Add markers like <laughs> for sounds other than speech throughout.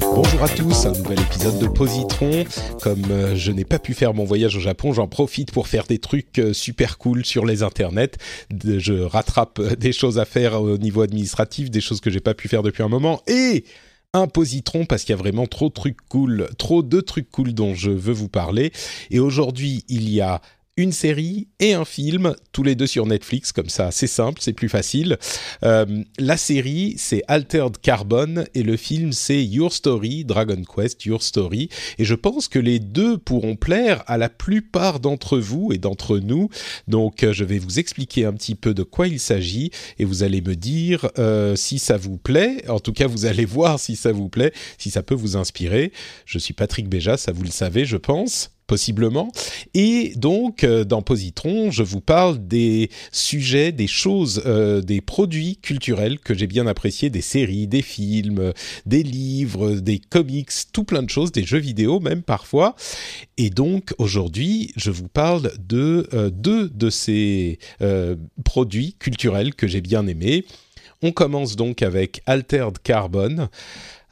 Bonjour à tous, un nouvel épisode de Positron. Comme euh, je n'ai pas pu faire mon voyage au Japon, j'en profite pour faire des trucs euh, super cool sur les internets. Je rattrape euh, des choses à faire au niveau administratif, des choses que j'ai pas pu faire depuis un moment et un positron parce qu'il y a vraiment trop de trucs cool, trop de trucs cool dont je veux vous parler. Et aujourd'hui, il y a une série et un film, tous les deux sur Netflix, comme ça, c'est simple, c'est plus facile. Euh, la série, c'est Altered Carbon et le film, c'est Your Story, Dragon Quest, Your Story. Et je pense que les deux pourront plaire à la plupart d'entre vous et d'entre nous. Donc, euh, je vais vous expliquer un petit peu de quoi il s'agit et vous allez me dire euh, si ça vous plaît. En tout cas, vous allez voir si ça vous plaît, si ça peut vous inspirer. Je suis Patrick Béja, ça vous le savez, je pense possiblement. Et donc, euh, dans Positron, je vous parle des sujets, des choses, euh, des produits culturels que j'ai bien appréciés, des séries, des films, des livres, des comics, tout plein de choses, des jeux vidéo même parfois. Et donc, aujourd'hui, je vous parle de euh, deux de ces produits culturels que j'ai bien aimés. On commence donc avec Altered Carbon.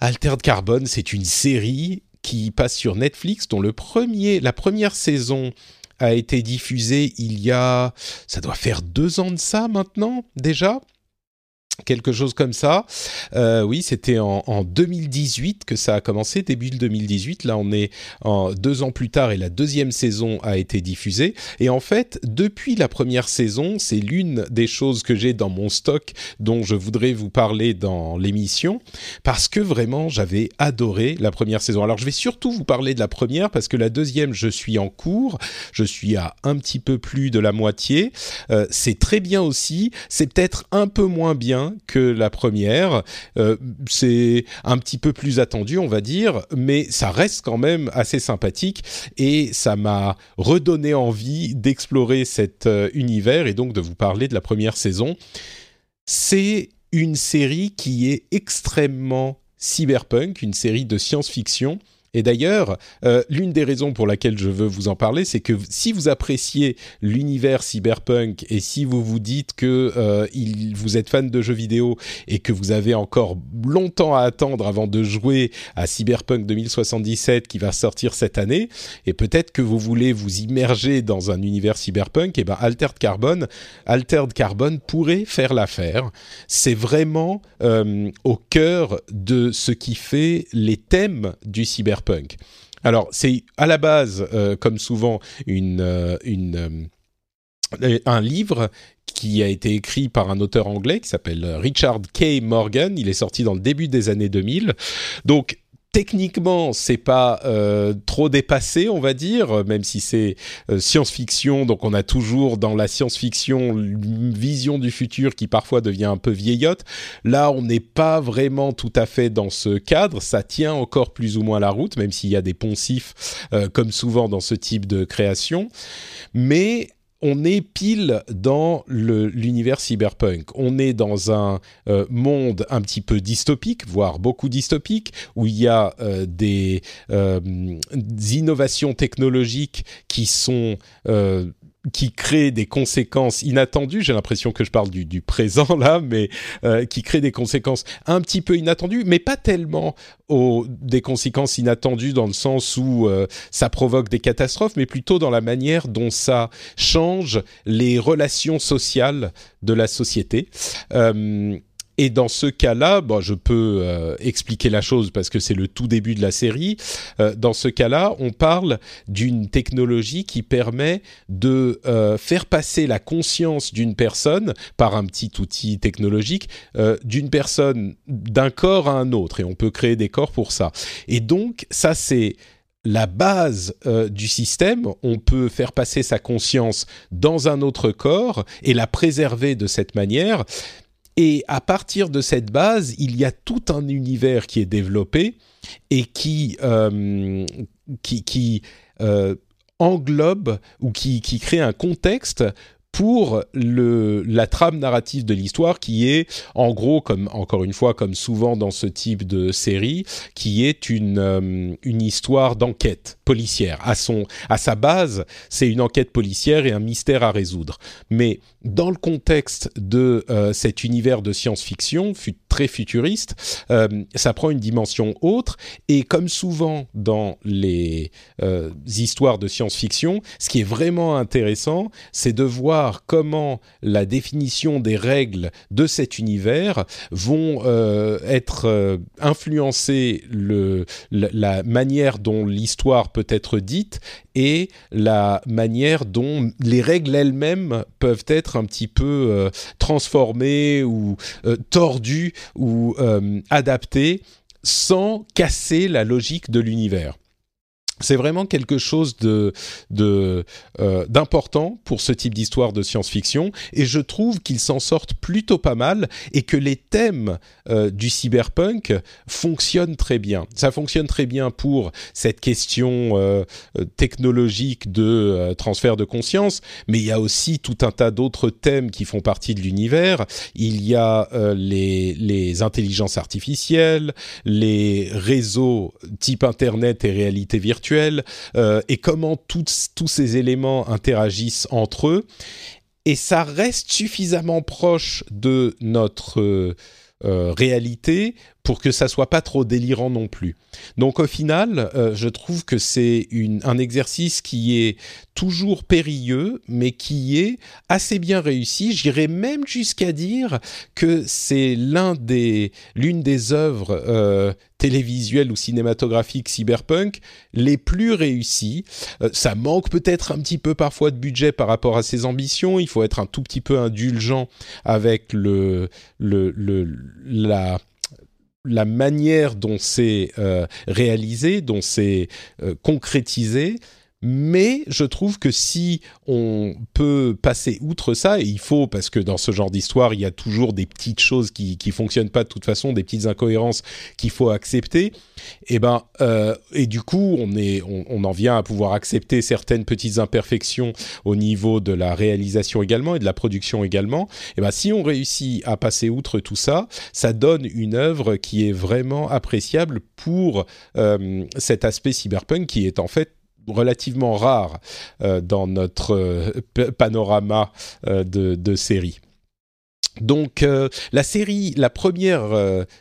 Altered Carbon, c'est une série qui passe sur Netflix, dont le premier, la première saison a été diffusée il y a, ça doit faire deux ans de ça maintenant déjà quelque chose comme ça. Euh, oui, c'était en, en 2018 que ça a commencé, début de 2018. Là, on est en deux ans plus tard et la deuxième saison a été diffusée. Et en fait, depuis la première saison, c'est l'une des choses que j'ai dans mon stock dont je voudrais vous parler dans l'émission parce que vraiment, j'avais adoré la première saison. Alors, je vais surtout vous parler de la première parce que la deuxième, je suis en cours. Je suis à un petit peu plus de la moitié. Euh, c'est très bien aussi. C'est peut-être un peu moins bien que la première. Euh, c'est un petit peu plus attendu, on va dire, mais ça reste quand même assez sympathique et ça m'a redonné envie d'explorer cet euh, univers et donc de vous parler de la première saison. C'est une série qui est extrêmement cyberpunk, une série de science-fiction. Et d'ailleurs, euh, l'une des raisons pour laquelle je veux vous en parler, c'est que si vous appréciez l'univers cyberpunk et si vous vous dites que euh, vous êtes fan de jeux vidéo et que vous avez encore longtemps à attendre avant de jouer à Cyberpunk 2077 qui va sortir cette année, et peut-être que vous voulez vous immerger dans un univers cyberpunk, et ben Altered Carbon, Altered Carbon pourrait faire l'affaire. C'est vraiment euh, au cœur de ce qui fait les thèmes du cyberpunk. Alors, c'est à la base, euh, comme souvent, euh, euh, un livre qui a été écrit par un auteur anglais qui s'appelle Richard K. Morgan. Il est sorti dans le début des années 2000. Donc, techniquement, c'est pas euh, trop dépassé, on va dire, même si c'est euh, science-fiction. Donc, on a toujours dans la science-fiction une vision du futur qui parfois devient un peu vieillotte. Là, on n'est pas vraiment tout à fait dans ce cadre. Ça tient encore plus ou moins la route, même s'il y a des poncifs, euh, comme souvent dans ce type de création. Mais on est pile dans l'univers cyberpunk. On est dans un euh, monde un petit peu dystopique, voire beaucoup dystopique, où il y a euh, des, euh, innovations technologiques qui sont qui créent des conséquences inattendues. J'ai l'impression que je parle du, du présent là, mais euh, qui créent des conséquences un petit peu inattendues, mais pas tellement des conséquences inattendues dans le sens où euh, ça provoque des catastrophes, mais plutôt dans la manière dont ça change les relations sociales de la société. Euh, et dans ce cas-là, bon, je peux euh, expliquer la chose parce que c'est le tout début de la série. Euh, dans ce cas-là, on parle d'une technologie qui permet de euh, faire passer la conscience d'une personne par un petit outil technologique d'une personne d'un corps à un autre et on peut créer des corps pour ça. Et donc ça c'est la base du système, on peut faire passer sa conscience dans un autre corps et la préserver de cette manière. Et à partir de cette base, il y a tout un univers qui est développé et qui, euh, euh, englobe ou qui, qui crée un contexte pour la trame narrative de l'histoire qui est en gros comme encore une fois comme souvent dans ce type de série qui est une euh, une histoire d'enquête policière. À son à sa base c'est une enquête policière et un mystère à résoudre. Mais dans le contexte de euh, cet univers de science-fiction très futuriste euh, ça prend une dimension autre. Et comme souvent dans les histoires de science-fiction ce qui est vraiment intéressant c'est de voir comment la définition des règles de cet univers vont euh, être euh, influencer le, la, manière dont l'histoire peut être dite et la manière dont les règles elles-mêmes peuvent être un petit peu euh, transformées ou tordues ou adaptées sans casser la logique de l'univers c'est vraiment quelque chose de euh, d'important pour ce type d'histoire de science-fiction et je trouve qu'ils s'en sortent plutôt pas mal et que les thèmes euh, du cyberpunk fonctionnent très bien. Ça fonctionne très bien pour cette question euh, technologique de transfert de conscience, mais il y a aussi tout un tas d'autres thèmes qui font partie de l'univers. Il y a les les intelligences artificielles, les réseaux type internet et réalité virtuelle euh, et comment tous ces éléments interagissent entre eux. Et ça reste suffisamment proche de notre euh, euh, réalité pour que ça soit pas trop délirant non plus. Donc au final, euh, je trouve que c'est un exercice qui est toujours périlleux, mais qui est assez bien réussi. J'irais même jusqu'à dire que c'est des, l'une des œuvres euh, télévisuelles ou cinématographiques cyberpunk les plus réussies. Euh, ça manque peut-être un petit peu parfois de budget par rapport à ses ambitions. Il faut être un tout petit peu indulgent avec le, le la la manière dont c'est euh, réalisé, dont c'est euh, concrétisé, mais je trouve que si on peut passer outre ça, et il faut, parce que dans ce genre d'histoire, il y a toujours des petites choses qui qui fonctionnent pas de toute façon, des petites incohérences qu'il faut accepter. Et eh ben, euh, et du coup, on est, on, en vient à pouvoir accepter certaines petites imperfections au niveau de la réalisation également et de la production également. Et eh ben, si on réussit à passer outre tout ça, ça donne une œuvre qui est vraiment appréciable pour euh, cet aspect cyberpunk qui est en fait relativement rare euh, dans notre euh, panorama euh, de, de séries. Donc la série, la première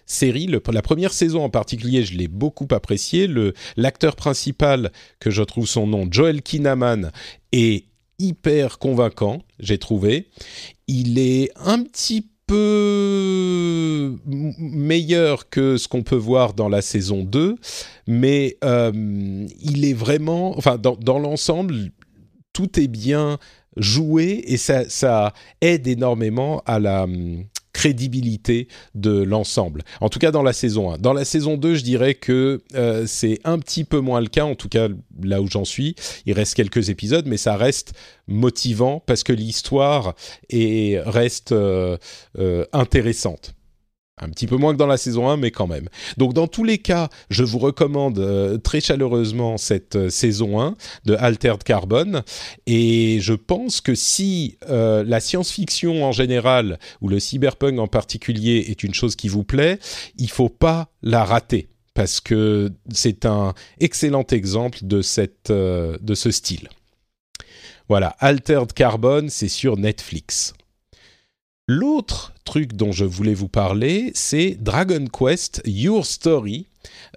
série, la première saison en particulier, je l'ai beaucoup appréciée. Le l'acteur principal, que je trouve son nom, Joel Kinnaman, est hyper convaincant. J'ai trouvé. Il est un petit meilleur que ce qu'on peut voir dans la saison 2, mais euh, il est vraiment, enfin dans, l'ensemble, tout est bien joué et ça, aide énormément à la crédibilité de l'ensemble. En tout cas dans la saison 1. Dans la saison 2, je dirais que euh, c'est un petit peu moins le cas, en tout cas là où j'en suis. Il reste quelques épisodes, mais ça reste motivant parce que l'histoire reste euh, intéressante. Un petit peu moins que dans la saison 1, mais quand même. Donc dans tous les cas, je vous recommande euh, très chaleureusement cette euh, saison 1 de Altered Carbon. Et je pense que si euh, la science-fiction en général, ou le cyberpunk en particulier, est une chose qui vous plaît, il faut pas la rater. Parce que c'est un excellent exemple de, ce style. Voilà, Altered Carbon, c'est sur Netflix. L'autre truc dont je voulais vous parler, c'est Dragon Quest Your Story.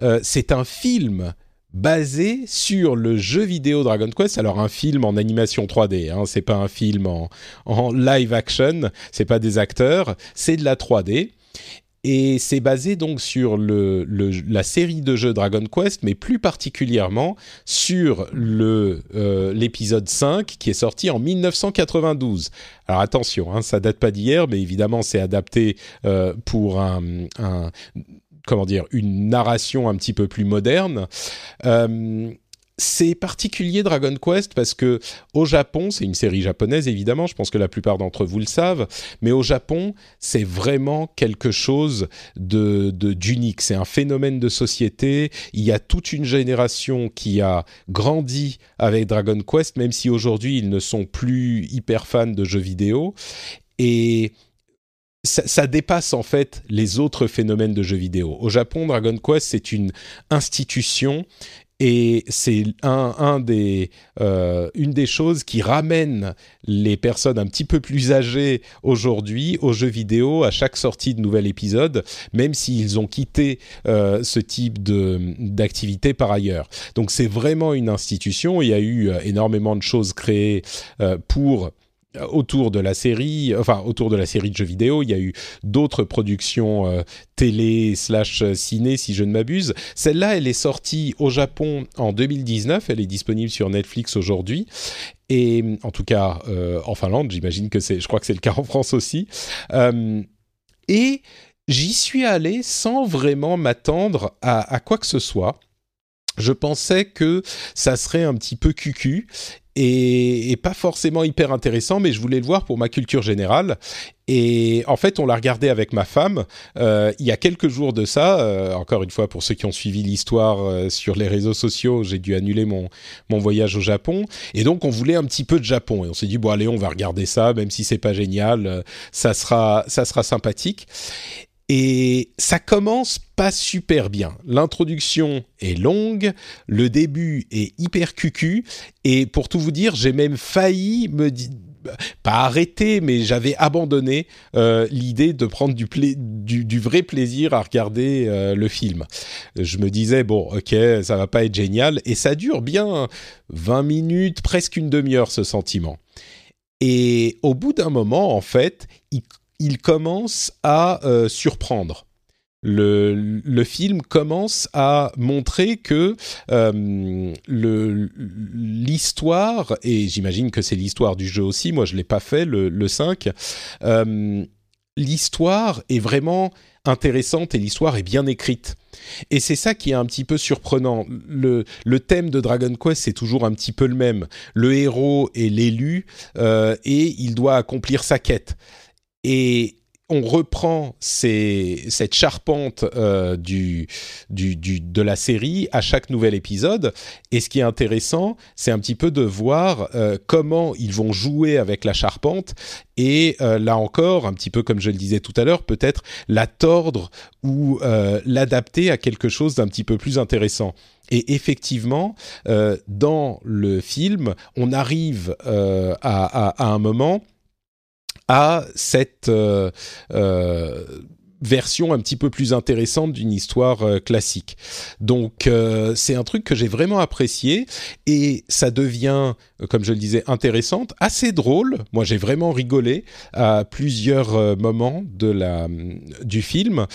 Euh, c'est un film basé sur le jeu vidéo Dragon Quest. Alors un film en animation 3D, hein, c'est pas un film en, live action, c'est pas des acteurs, c'est de la 3D. Et c'est basé donc sur le, la série de jeux Dragon Quest, mais plus particulièrement sur le euh, l'épisode 5 qui est sorti en 1992. Alors attention, hein, ça date pas d'hier, mais évidemment c'est adapté euh, pour un, un, comment dire une narration un petit peu plus moderne. Euh, c'est particulier Dragon Quest parce que au Japon, c'est une série japonaise évidemment, je pense que la plupart d'entre vous le savent, mais au Japon, c'est vraiment quelque chose de d'unique, c'est un phénomène de société, il y a toute une génération qui a grandi avec Dragon Quest même si aujourd'hui ils ne sont plus hyper fans de jeux vidéo. Et ça, ça, dépasse en fait les autres phénomènes de jeux vidéo. Au Japon, Dragon Quest, c'est une institution et c'est euh, une des choses qui ramène les personnes un petit peu plus âgées aujourd'hui aux jeux vidéo à chaque sortie de nouvel épisode, même s'ils ont quitté euh, ce type d'activité par ailleurs. Donc c'est vraiment une institution. Il y a eu euh, énormément de choses créées pour autour de la série, enfin autour de la série de jeux vidéo, il y a eu d'autres productions euh, télé slash euh, ciné si je ne m'abuse. Celle-là, elle est sortie au Japon en 2019, elle est disponible sur Netflix aujourd'hui. Et en tout cas en Finlande, j'imagine que c'est, je crois que c'est le cas en France aussi. et j'y suis allé sans vraiment m'attendre à, à quoi que ce soit je pensais que ça serait un petit peu cucu et, pas forcément hyper intéressant, mais je voulais le voir pour ma culture générale. Et en fait, on l'a regardé avec ma femme euh, il y a quelques jours de ça. Euh, encore une fois, pour ceux qui ont suivi l'histoire euh, sur les réseaux sociaux, j'ai dû annuler mon mon voyage au Japon. Et donc, on voulait un petit peu de Japon. Et on s'est dit bon, allez, on va regarder ça, même si c'est pas génial, ça sera ça sera sympathique. Et ça commence pas super bien. L'introduction est longue, le début est hyper cucu, et pour tout vous dire, j'ai même failli me dire pas arrêter, mais j'avais abandonné euh, l'idée de prendre du, du, vrai plaisir à regarder euh, le film. Je me disais, bon, ok, ça va pas être génial, et ça dure bien 20 minutes, presque une demi-heure ce sentiment. Et au bout d'un moment, en fait, il il commence à euh, surprendre. Le, film commence à montrer que euh, l'histoire, et j'imagine que c'est l'histoire du jeu aussi, moi je ne l'ai pas fait, le, 5, euh, l'histoire est vraiment intéressante et l'histoire est bien écrite. Et c'est ça qui est un petit peu surprenant. Le, thème de Dragon Quest, c'est toujours un petit peu le même. Le héros est l'élu et il doit accomplir sa quête et on reprend cette charpente euh, du, de la série à chaque nouvel épisode. Et ce qui est intéressant, c'est un petit peu de voir euh, comment ils vont jouer avec la charpente. Et euh, là encore, un petit peu comme je le disais tout à l'heure, peut-être la tordre ou l'adapter à quelque chose d'un petit peu plus intéressant. Et effectivement, dans le film, on arrive à, un moment à cette euh, euh, version un petit peu plus intéressante d'une histoire euh, classique. Donc euh, c'est un truc que j'ai vraiment apprécié et ça devient, euh, comme je le disais, intéressante, assez drôle. Moi j'ai vraiment rigolé à plusieurs moments de la du film.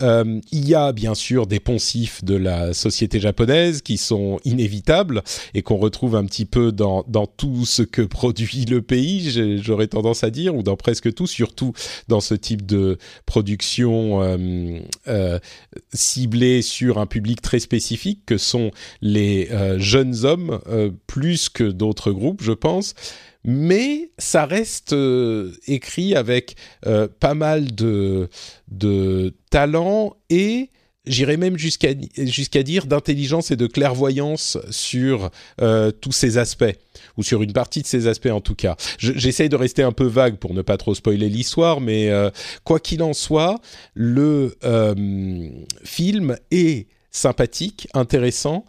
il y a bien sûr des poncifs de la société japonaise qui sont inévitables et qu'on retrouve un petit peu dans dans tout ce que produit le pays, j'aurais tendance à dire, ou dans presque tout, surtout dans ce type de production euh, euh, ciblés sur un public très spécifique que sont les euh, jeunes hommes plus que d'autres groupes, je pense. Mais ça reste écrit avec pas mal de, de talent et j'irais même jusqu'à dire d'intelligence et de clairvoyance sur euh, tous ces aspects ou sur une partie de ces aspects en tout cas. J'essaye de rester un peu vague pour ne pas trop spoiler l'histoire, mais euh, quoi qu'il en soit, le euh, film est sympathique, intéressant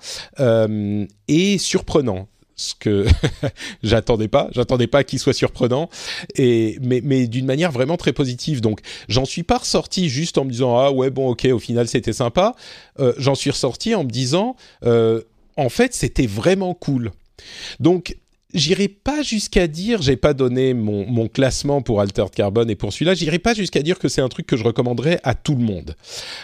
et surprenant ce que <laughs> j'attendais pas. J'attendais pas qu'il soit surprenant, et mais, mais d'une manière vraiment très positive. Donc j'en suis pas ressorti juste en me disant ah ouais bon ok au final c'était sympa. Euh, j'en suis ressorti en me disant euh, en fait c'était vraiment cool. Donc j'irai pas jusqu'à dire, j'ai pas donné mon, mon, classement pour Altered Carbon et pour celui-là, j'irai pas jusqu'à dire que c'est un truc que je recommanderais à tout le monde.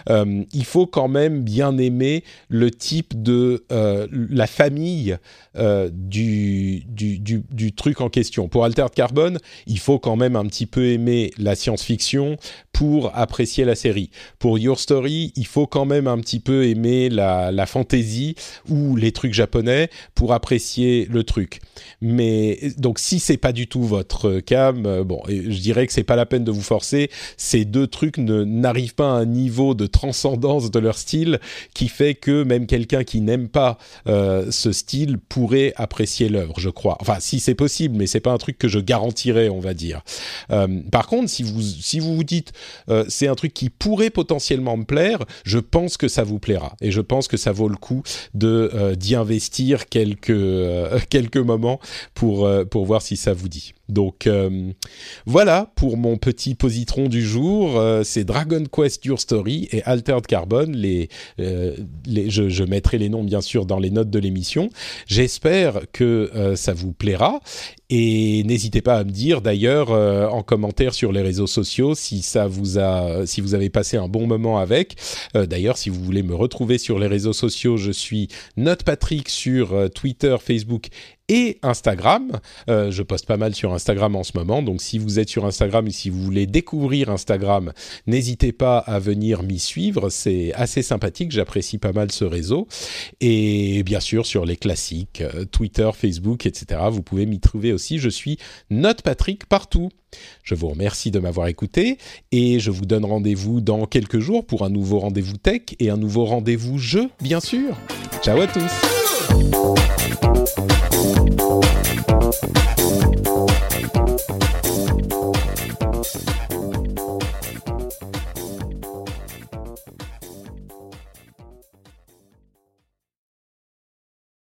Euh, il faut quand même bien aimer le type de euh, la famille euh, du, du, du, truc en question. Pour Altered Carbon, il faut quand même un petit peu aimer la science-fiction pour apprécier la série. Pour Your Story, il faut quand même un petit peu aimer la, la fantasy ou les trucs japonais pour apprécier le truc. Mais donc si c'est pas du tout votre cam, euh, bon, je dirais que c'est pas la peine de vous forcer. Ces deux trucs n'arrivent pas à un niveau de transcendance de leur style qui fait que même quelqu'un qui n'aime pas euh, ce style pourrait apprécier l'œuvre, je crois. Enfin, si c'est possible, mais c'est pas un truc que je garantirais, on va dire. Euh, par contre, si vous si vous vous dites euh, c'est un truc qui pourrait potentiellement me plaire, je pense que ça vous plaira et je pense que ça vaut le coup de euh, d'y investir quelques euh, <laughs> quelques moments pour pour voir si ça vous dit. Donc voilà pour mon petit positron du jour. c'est Dragon Quest Your Story et Altered Carbon. Les, les je, je, mettrai les noms bien sûr dans les notes de l'émission. J'espère que ça vous plaira et n'hésitez pas à me dire d'ailleurs euh, en commentaire sur les réseaux sociaux si ça vous a, si vous avez passé un bon moment avec. Euh, d'ailleurs, si vous voulez me retrouver sur les réseaux sociaux, je suis Note Patrick sur euh, Twitter, Facebook et Instagram. Euh, je poste pas mal sur Instagram en ce moment, donc si vous êtes sur Instagram et si vous voulez découvrir Instagram, n'hésitez pas à venir m'y suivre. C'est assez sympathique, j'apprécie pas mal ce réseau. Et bien sûr sur les classiques, euh, Twitter, Facebook, etc. Vous pouvez m'y trouver aussi. Je suis Note Patrick partout. Je vous remercie de m'avoir écouté et je vous donne rendez-vous dans quelques jours pour un nouveau rendez-vous tech et un nouveau rendez-vous jeu, bien sûr. Ciao à tous.